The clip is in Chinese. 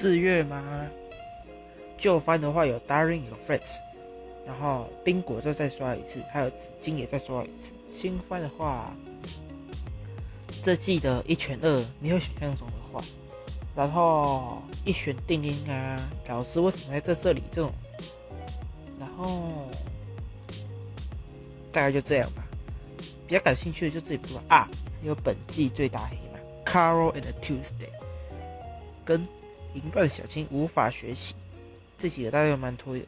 四月吗？旧番的话有 Daring Your Friends，然后冰果就再刷一次，还有紫金也再刷一次。新番的话，这季的一拳二没有想象中的坏，然后一选定音啊，老师为什么在这里这种，然后大概就这样吧。比较感兴趣的就这一部啊，还有本季最大黑马 Carol and Tuesday，跟银冠小青无法学习，这几个大家都蛮推的。